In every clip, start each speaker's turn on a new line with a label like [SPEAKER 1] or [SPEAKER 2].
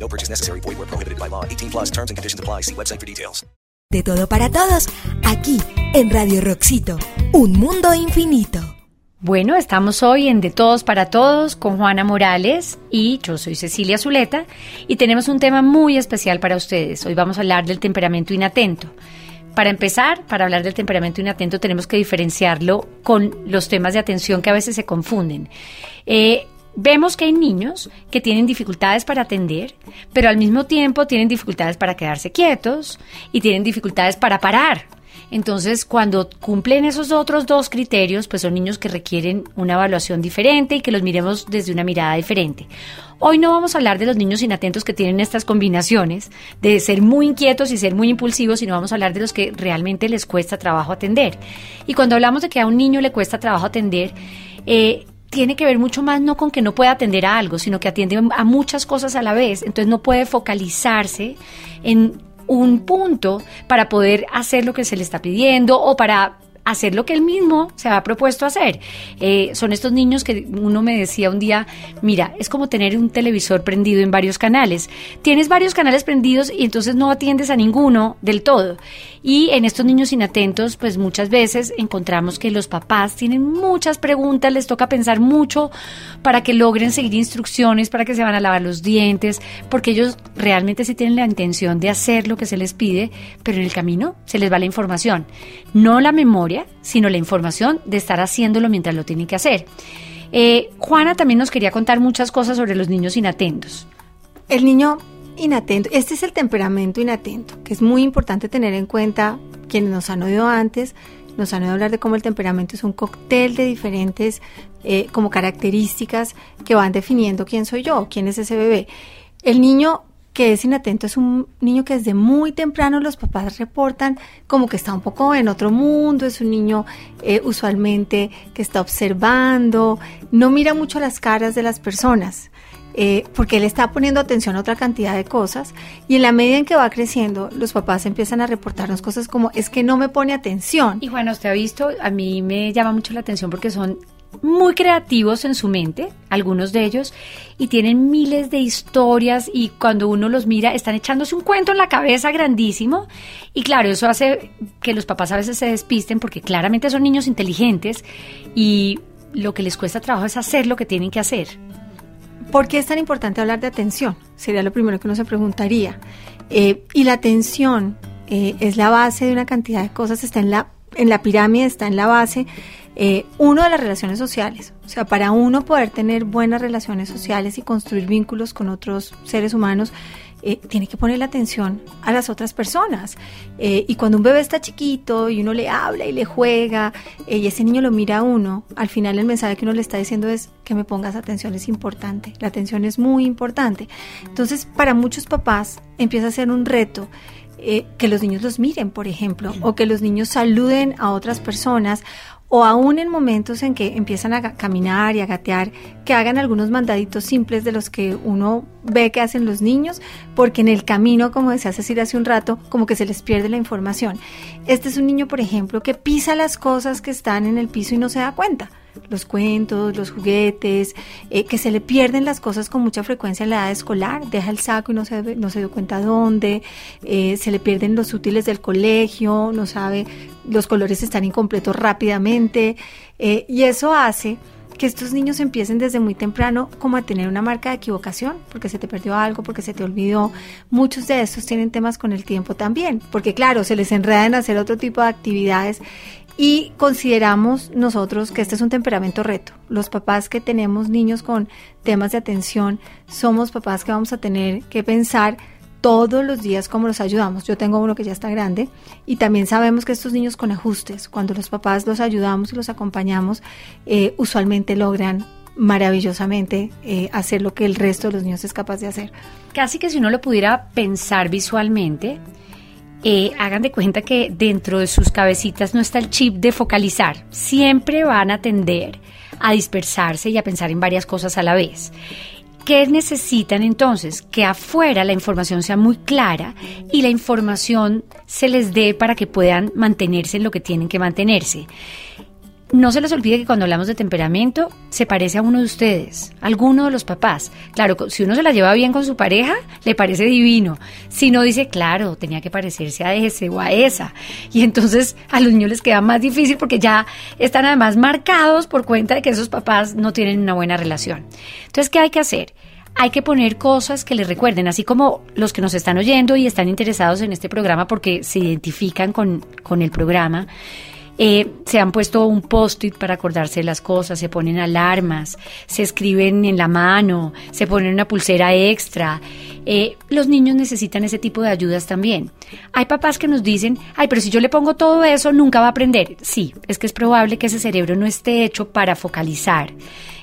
[SPEAKER 1] No purchase necessary. Void where prohibited by law. 18 plus terms and conditions apply. See website for details.
[SPEAKER 2] De todo para todos, aquí en Radio Roxito, un mundo infinito.
[SPEAKER 3] Bueno, estamos hoy en De Todos para Todos con Juana Morales y yo soy Cecilia Zuleta y tenemos un tema muy especial para ustedes. Hoy vamos a hablar del temperamento inatento. Para empezar, para hablar del temperamento inatento tenemos que diferenciarlo con los temas de atención que a veces se confunden. Eh, Vemos que hay niños que tienen dificultades para atender, pero al mismo tiempo tienen dificultades para quedarse quietos y tienen dificultades para parar. Entonces, cuando cumplen esos otros dos criterios, pues son niños que requieren una evaluación diferente y que los miremos desde una mirada diferente. Hoy no vamos a hablar de los niños inatentos que tienen estas combinaciones de ser muy inquietos y ser muy impulsivos, sino vamos a hablar de los que realmente les cuesta trabajo atender. Y cuando hablamos de que a un niño le cuesta trabajo atender, eh, tiene que ver mucho más no con que no pueda atender a algo, sino que atiende a muchas cosas a la vez. Entonces no puede focalizarse en un punto para poder hacer lo que se le está pidiendo o para hacer lo que él mismo se ha propuesto hacer. Eh, son estos niños que uno me decía un día, mira, es como tener un televisor prendido en varios canales. Tienes varios canales prendidos y entonces no atiendes a ninguno del todo. Y en estos niños inatentos, pues muchas veces encontramos que los papás tienen muchas preguntas, les toca pensar mucho para que logren seguir instrucciones, para que se van a lavar los dientes, porque ellos realmente sí tienen la intención de hacer lo que se les pide, pero en el camino se les va la información. No la memoria, sino la información de estar haciéndolo mientras lo tienen que hacer. Eh, Juana también nos quería contar muchas cosas sobre los niños inatentos.
[SPEAKER 4] El niño inatento, este es el temperamento inatento, que es muy importante tener en cuenta quienes nos han oído antes, nos han oído hablar de cómo el temperamento es un cóctel de diferentes eh, como características que van definiendo quién soy yo, quién es ese bebé. El niño que es inatento es un niño que desde muy temprano los papás reportan como que está un poco en otro mundo, es un niño eh, usualmente que está observando, no mira mucho las caras de las personas. Eh, porque él está poniendo atención a otra cantidad de cosas y en la medida en que va creciendo, los papás empiezan a reportarnos cosas como es que no me pone atención.
[SPEAKER 3] Y bueno, usted ha visto, a mí me llama mucho la atención porque son muy creativos en su mente, algunos de ellos, y tienen miles de historias y cuando uno los mira están echándose un cuento en la cabeza grandísimo y claro, eso hace que los papás a veces se despisten porque claramente son niños inteligentes y lo que les cuesta trabajo es hacer lo que tienen que hacer.
[SPEAKER 4] ¿Por qué es tan importante hablar de atención? Sería lo primero que uno se preguntaría. Eh, y la atención eh, es la base de una cantidad de cosas, está en la, en la pirámide, está en la base. Eh, uno de las relaciones sociales. O sea, para uno poder tener buenas relaciones sociales y construir vínculos con otros seres humanos, eh, tiene que poner la atención a las otras personas. Eh, y cuando un bebé está chiquito y uno le habla y le juega y ese niño lo mira a uno, al final el mensaje que uno le está diciendo es que me pongas atención, es importante. La atención es muy importante. Entonces, para muchos papás empieza a ser un reto. que los niños los miren, por ejemplo, o que los niños saluden a otras personas o aún en momentos en que empiezan a caminar y a gatear, que hagan algunos mandaditos simples de los que uno ve que hacen los niños, porque en el camino, como decía Cecilia hace un rato, como que se les pierde la información. Este es un niño, por ejemplo, que pisa las cosas que están en el piso y no se da cuenta los cuentos, los juguetes, eh, que se le pierden las cosas con mucha frecuencia en la edad escolar, deja el saco y no se, no se dio cuenta dónde, eh, se le pierden los útiles del colegio, no sabe, los colores están incompletos rápidamente, eh, y eso hace que estos niños empiecen desde muy temprano como a tener una marca de equivocación, porque se te perdió algo, porque se te olvidó. Muchos de estos tienen temas con el tiempo también, porque claro, se les enreda en hacer otro tipo de actividades y consideramos nosotros que este es un temperamento reto. Los papás que tenemos niños con temas de atención, somos papás que vamos a tener que pensar todos los días cómo los ayudamos. Yo tengo uno que ya está grande y también sabemos que estos niños con ajustes, cuando los papás los ayudamos y los acompañamos, eh, usualmente logran maravillosamente eh, hacer lo que el resto de los niños es capaz de hacer.
[SPEAKER 3] Casi que si uno lo pudiera pensar visualmente, eh, hagan de cuenta que dentro de sus cabecitas no está el chip de focalizar. Siempre van a tender a dispersarse y a pensar en varias cosas a la vez. ¿Qué necesitan entonces? Que afuera la información sea muy clara y la información se les dé para que puedan mantenerse en lo que tienen que mantenerse. No se les olvide que cuando hablamos de temperamento se parece a uno de ustedes, a alguno de los papás. Claro, si uno se la lleva bien con su pareja, le parece divino. Si no dice, claro, tenía que parecerse a ese o a esa. Y entonces a los niños les queda más difícil porque ya están además marcados por cuenta de que esos papás no tienen una buena relación. Entonces, ¿qué hay que hacer? hay que poner cosas que les recuerden, así como los que nos están oyendo y están interesados en este programa porque se identifican con, con el programa. Eh, se han puesto un post-it para acordarse de las cosas, se ponen alarmas, se escriben en la mano, se ponen una pulsera extra. Eh, los niños necesitan ese tipo de ayudas también. Hay papás que nos dicen, ay, pero si yo le pongo todo eso, nunca va a aprender. Sí, es que es probable que ese cerebro no esté hecho para focalizar.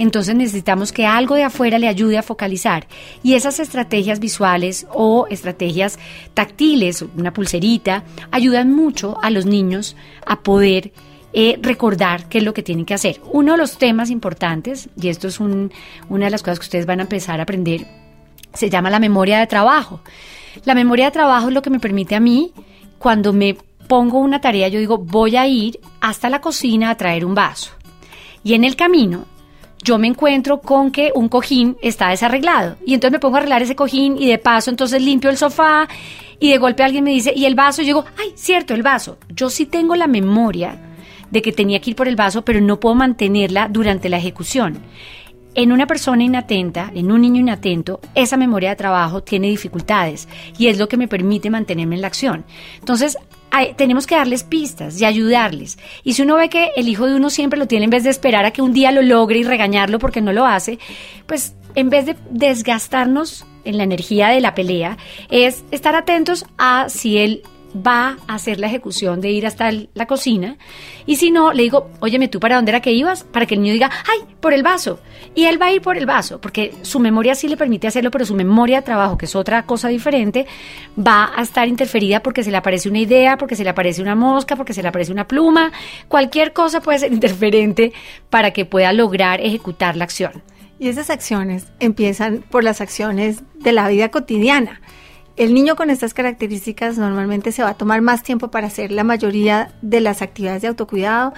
[SPEAKER 3] Entonces necesitamos que algo de afuera le ayude a focalizar. Y esas estrategias visuales o estrategias táctiles, una pulserita, ayudan mucho a los niños a poder eh, recordar qué es lo que tienen que hacer. Uno de los temas importantes, y esto es una de las cosas que ustedes van a empezar a aprender, se llama la memoria de trabajo. La memoria de trabajo es lo que me permite a mí, cuando me pongo una tarea, yo digo, voy a ir hasta la cocina a traer un vaso. Y en el camino yo me encuentro con que un cojín está desarreglado. Y entonces me pongo a arreglar ese cojín y de paso entonces limpio el sofá y de golpe alguien me dice, ¿y el vaso? Y yo ay, cierto, el vaso. Yo sí tengo la memoria de que tenía que ir por el vaso, pero no puedo mantenerla durante la ejecución. En una persona inatenta, en un niño inatento, esa memoria de trabajo tiene dificultades y es lo que me permite mantenerme en la acción. Entonces, tenemos que darles pistas y ayudarles. Y si uno ve que el hijo de uno siempre lo tiene en vez de esperar a que un día lo logre y regañarlo porque no lo hace, pues en vez de desgastarnos en la energía de la pelea, es estar atentos a si él va a hacer la ejecución de ir hasta la cocina. Y si no, le digo, óyeme, ¿tú para dónde era que ibas? Para que el niño diga, ¡ay, por el vaso! Y él va a ir por el vaso, porque su memoria sí le permite hacerlo, pero su memoria de trabajo, que es otra cosa diferente, va a estar interferida porque se le aparece una idea, porque se le aparece una mosca, porque se le aparece una pluma. Cualquier cosa puede ser interferente para que pueda lograr ejecutar la acción.
[SPEAKER 4] Y esas acciones empiezan por las acciones de la vida cotidiana. El niño con estas características normalmente se va a tomar más tiempo para hacer la mayoría de las actividades de autocuidado.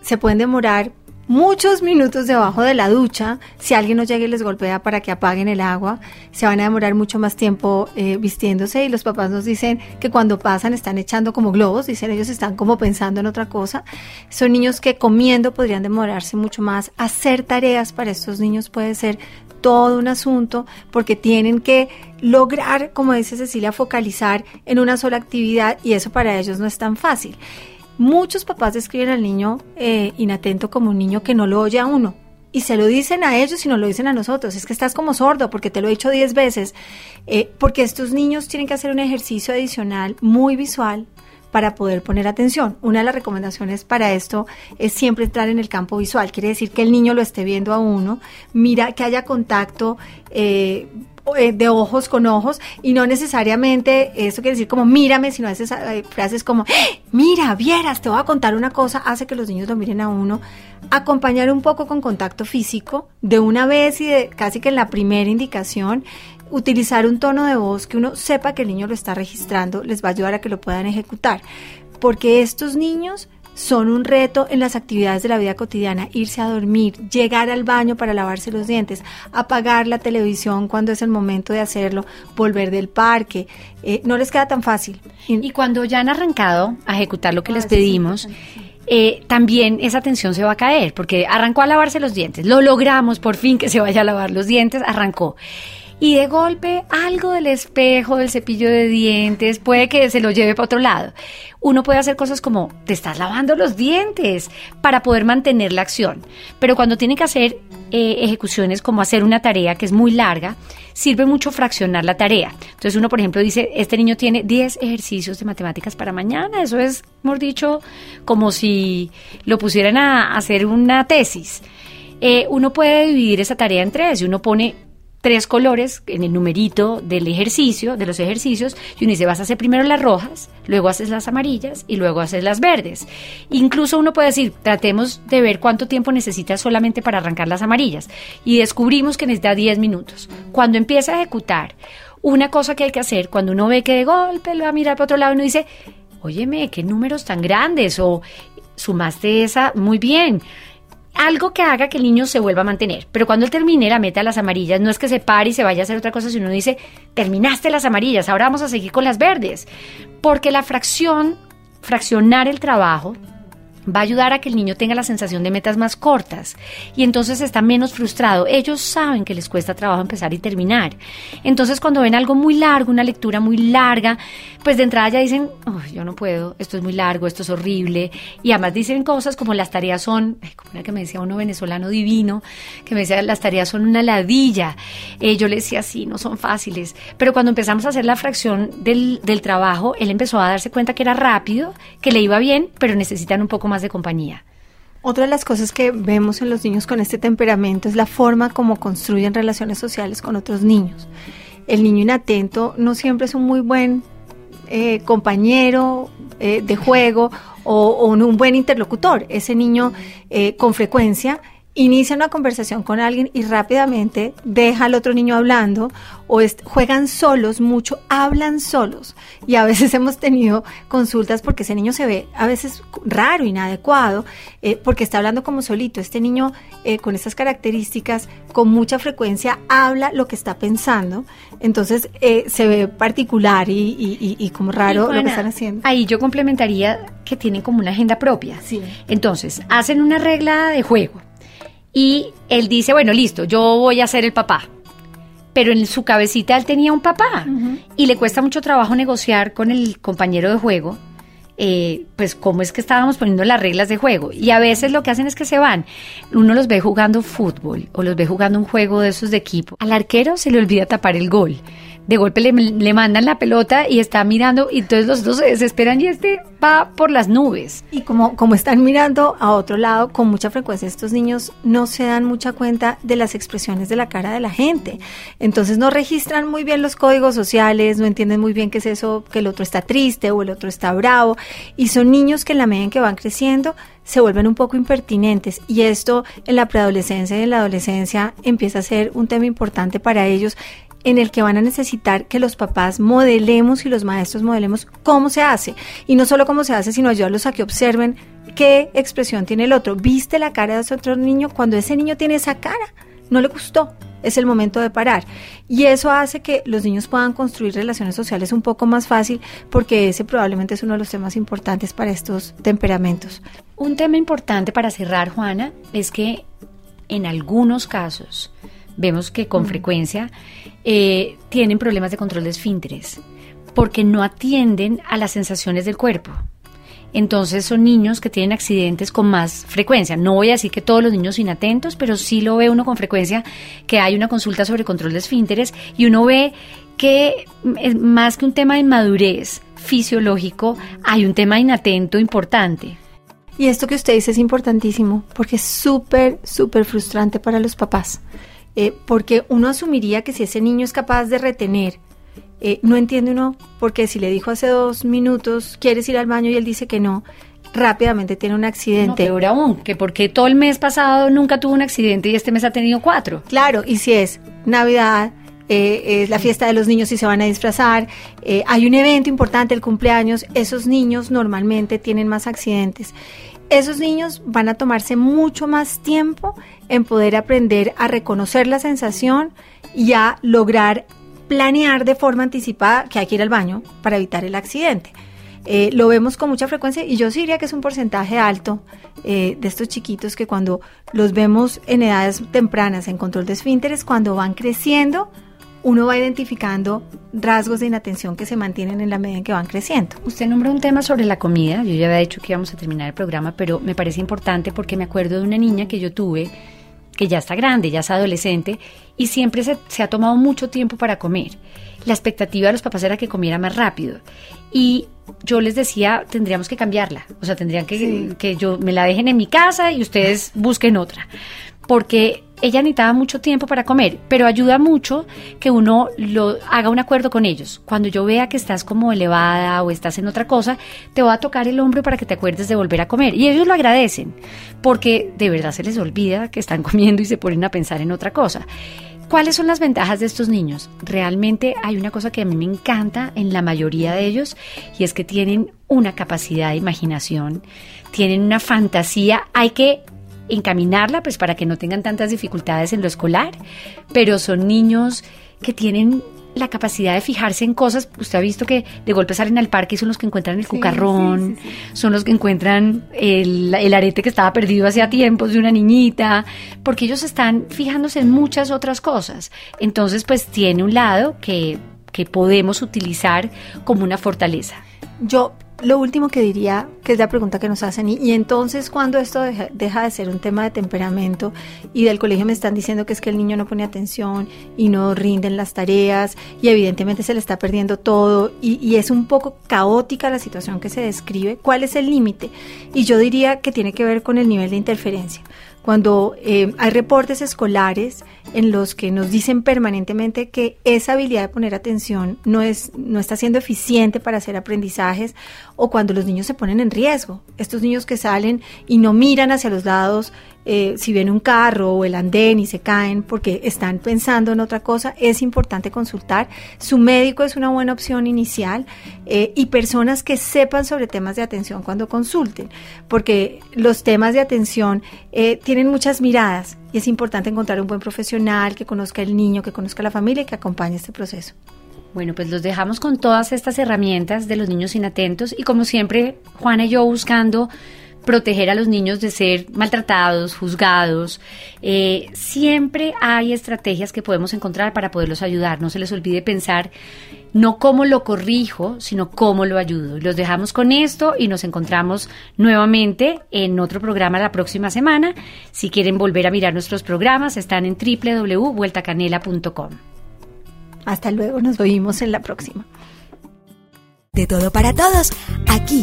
[SPEAKER 4] Se pueden demorar muchos minutos debajo de la ducha. Si alguien no llega y les golpea para que apaguen el agua, se van a demorar mucho más tiempo eh, vistiéndose y los papás nos dicen que cuando pasan están echando como globos, dicen ellos están como pensando en otra cosa. Son niños que comiendo podrían demorarse mucho más. Hacer tareas para estos niños puede ser todo un asunto porque tienen que lograr, como dice Cecilia, focalizar en una sola actividad y eso para ellos no es tan fácil. Muchos papás describen al niño eh, inatento como un niño que no lo oye a uno. Y se lo dicen a ellos y no lo dicen a nosotros. Es que estás como sordo porque te lo he dicho diez veces. Eh, porque estos niños tienen que hacer un ejercicio adicional muy visual para poder poner atención. Una de las recomendaciones para esto es siempre entrar en el campo visual. Quiere decir que el niño lo esté viendo a uno, mira que haya contacto. Eh, de ojos con ojos y no necesariamente eso quiere decir como mírame, sino a veces frases como ¡Eh! mira, vieras, te voy a contar una cosa, hace que los niños lo miren a uno. Acompañar un poco con contacto físico de una vez y de casi que en la primera indicación utilizar un tono de voz que uno sepa que el niño lo está registrando les va a ayudar a que lo puedan ejecutar. Porque estos niños son un reto en las actividades de la vida cotidiana, irse a dormir, llegar al baño para lavarse los dientes, apagar la televisión cuando es el momento de hacerlo, volver del parque, eh, no les queda tan fácil.
[SPEAKER 3] Y cuando ya han arrancado a ejecutar lo que les pedimos, eh, también esa tensión se va a caer, porque arrancó a lavarse los dientes, lo logramos por fin que se vaya a lavar los dientes, arrancó y de golpe algo del espejo, del cepillo de dientes, puede que se lo lleve para otro lado. Uno puede hacer cosas como, te estás lavando los dientes para poder mantener la acción. Pero cuando tiene que hacer eh, ejecuciones como hacer una tarea que es muy larga, sirve mucho fraccionar la tarea. Entonces uno, por ejemplo, dice, este niño tiene 10 ejercicios de matemáticas para mañana. Eso es, hemos dicho, como si lo pusieran a hacer una tesis. Eh, uno puede dividir esa tarea en tres y uno pone tres colores en el numerito del ejercicio, de los ejercicios, y uno dice, vas a hacer primero las rojas, luego haces las amarillas y luego haces las verdes. Incluso uno puede decir, tratemos de ver cuánto tiempo necesitas solamente para arrancar las amarillas. Y descubrimos que necesita 10 minutos. Cuando empieza a ejecutar una cosa que hay que hacer, cuando uno ve que de golpe lo va a mirar para otro lado, uno dice, óyeme, qué números tan grandes, o sumaste esa, muy bien algo que haga que el niño se vuelva a mantener. Pero cuando él termine la meta de las amarillas, no es que se pare y se vaya a hacer otra cosa, sino dice, terminaste las amarillas, ahora vamos a seguir con las verdes. Porque la fracción, fraccionar el trabajo, va a ayudar a que el niño tenga la sensación de metas más cortas y entonces está menos frustrado. Ellos saben que les cuesta trabajo empezar y terminar. Entonces cuando ven algo muy largo, una lectura muy larga, pues de entrada ya dicen, yo no puedo, esto es muy largo, esto es horrible. Y además dicen cosas como las tareas son, como era que me decía uno venezolano divino, que me decía las tareas son una ladilla. Eh, yo le decía, sí, no son fáciles. Pero cuando empezamos a hacer la fracción del, del trabajo, él empezó a darse cuenta que era rápido, que le iba bien, pero necesitan un poco más de compañía.
[SPEAKER 4] Otra de las cosas que vemos en los niños con este temperamento es la forma como construyen relaciones sociales con otros niños. El niño inatento no siempre es un muy buen eh, compañero eh, de juego o, un buen interlocutor. Ese niño eh, con frecuencia inicia una conversación con alguien y rápidamente deja al otro niño hablando o juegan solos mucho, hablan solos. Y a veces hemos tenido consultas porque ese niño se ve a veces raro, inadecuado, eh, porque está hablando como solito. Este niño eh, con estas características con mucha frecuencia habla lo que está pensando, entonces eh, se ve particular y, como raro lo que están haciendo.
[SPEAKER 3] Ahí yo complementaría que tienen como una agenda propia. Sí. Entonces, hacen una regla de juego y él dice, bueno, listo, yo voy a ser el papá. Pero en su cabecita él tenía un papá. Y le cuesta mucho trabajo negociar con el compañero de juego. Eh, pues cómo es que estábamos poniendo las reglas de juego. Y a veces lo que hacen es que se van. Uno los ve jugando fútbol o los ve jugando un juego de esos de equipo. Al arquero se le olvida tapar el gol de golpe le, mandan la pelota y está mirando y entonces los dos se desesperan y este va por las nubes.
[SPEAKER 4] Y como, como están mirando a otro lado, con mucha frecuencia estos niños no se dan mucha cuenta de las expresiones de la cara de la gente. Entonces no registran muy bien los códigos sociales, no entienden muy bien qué es eso, que el otro está triste o el otro está bravo. Y son niños que en la medida en que van creciendo se vuelven un poco impertinentes y esto en la preadolescencia y en la adolescencia empieza a ser un tema importante para ellos en el que van a necesitar que los papás modelemos y los maestros modelemos cómo se hace. Y no solo cómo se hace, sino ayudarlos a que observen qué expresión tiene el otro. ¿Viste la cara de ese otro niño? Cuando ese niño tiene esa cara, no le gustó. Es el momento de parar. Y eso hace que los niños puedan construir relaciones sociales un poco más fácil porque ese probablemente es uno de los temas importantes para estos temperamentos.
[SPEAKER 3] Un tema importante para cerrar, Juana, es que en algunos casos vemos que con mm. frecuencia eh, tienen problemas de control de esfínteres porque no atienden a las sensaciones del cuerpo. Entonces son niños que tienen accidentes con más frecuencia. No voy a decir que todos los niños inatentos, pero sí lo ve uno con frecuencia que hay una consulta sobre control de esfínteres y uno ve que más que un tema de madurez fisiológico, hay un tema inatento importante.
[SPEAKER 4] Y esto que usted dice es importantísimo porque es súper, súper frustrante para los papás. Eh, porque uno asumiría que si ese niño es capaz de retener, eh, no entiende uno, porque si le dijo hace dos minutos, quieres ir al baño y él dice que no, rápidamente tiene un accidente.
[SPEAKER 3] No, peor aún, que porque todo el mes pasado nunca tuvo un accidente y este mes ha tenido cuatro.
[SPEAKER 4] Claro, y si es Navidad, eh, es la fiesta de los niños y se van a disfrazar, hay un evento importante, el cumpleaños, esos niños normalmente tienen más accidentes esos niños van a tomarse mucho más tiempo en poder aprender a reconocer la sensación y a lograr planear de forma anticipada que hay que ir al baño para evitar el accidente. Eh, lo vemos con mucha frecuencia y yo diría que es un porcentaje alto eh, de estos chiquitos que cuando los vemos en edades tempranas en control de esfínteres, cuando van creciendo, uno va identificando rasgos de inatención que se mantienen en la medida en que van creciendo.
[SPEAKER 3] Usted nombró un tema sobre la comida, yo ya había dicho que íbamos a terminar el programa, pero me parece importante porque me acuerdo de una niña que yo tuve, que ya está grande, ya es adolescente, y siempre se, ha tomado mucho tiempo para comer. La expectativa de los papás era que comiera más rápido. Y yo les decía, tendríamos que cambiarla. O sea, tendrían que, que yo me la dejen en mi casa y ustedes busquen otra porque ella necesitaba mucho tiempo para comer, pero ayuda mucho que uno lo haga un acuerdo con ellos. Cuando yo vea que estás como elevada o estás en otra cosa, te voy a tocar el hombro para que te acuerdes de volver a comer. Y ellos lo agradecen, porque de verdad se les olvida que están comiendo y se ponen a pensar en otra cosa. ¿Cuáles son las ventajas de estos niños? Realmente hay una cosa que a mí me encanta en la mayoría de ellos y es que tienen una capacidad de imaginación, tienen una fantasía, hay que encaminarla pues para que no tengan tantas dificultades en lo escolar, pero son niños que tienen la capacidad de fijarse en cosas. Usted ha visto que de golpe salen al parque y son los que encuentran el cucarrón, son los que encuentran el, el, arete que estaba perdido hacía tiempos de una niñita, porque ellos están fijándose en muchas otras cosas. Entonces, pues tiene un lado que, que podemos utilizar como una fortaleza.
[SPEAKER 4] Yo lo último que diría, que es la pregunta que nos hacen, y, entonces cuando esto deja, de ser un tema de temperamento y del colegio me están diciendo que es que el niño no pone atención y no rinden las tareas y evidentemente se le está perdiendo todo y, y es un poco caótica la situación que se describe, ¿cuál es el límite? Y yo diría que tiene que ver con el nivel de interferencia cuando eh, hay reportes escolares en los que nos dicen permanentemente que esa habilidad de poner atención no, es, no está siendo eficiente para hacer aprendizajes o cuando los niños se ponen en riesgo. Estos niños que salen y no miran hacia los lados eh, si ven un carro o el andén y se caen porque están pensando en otra cosa, es importante consultar. Su médico es una buena opción inicial eh, y personas que sepan sobre temas de atención cuando consulten, porque los temas de atención eh, tienen muchas miradas y es importante encontrar un buen profesional que conozca el niño, que conozca la familia y que acompañe este proceso.
[SPEAKER 3] Bueno, pues los dejamos con todas estas herramientas de los niños inatentos y como siempre, Juana y yo buscando proteger a los niños de ser maltratados, juzgados. Eh, siempre hay estrategias que podemos encontrar para poderlos ayudar. No se les olvide pensar no cómo lo corrijo, sino cómo lo ayudo. Los dejamos con esto y nos encontramos nuevamente en otro programa la próxima semana. Si quieren volver a mirar nuestros programas, están en www.vueltacanela.com.
[SPEAKER 4] Hasta luego, nos vemos en la próxima.
[SPEAKER 2] De todo para todos, aquí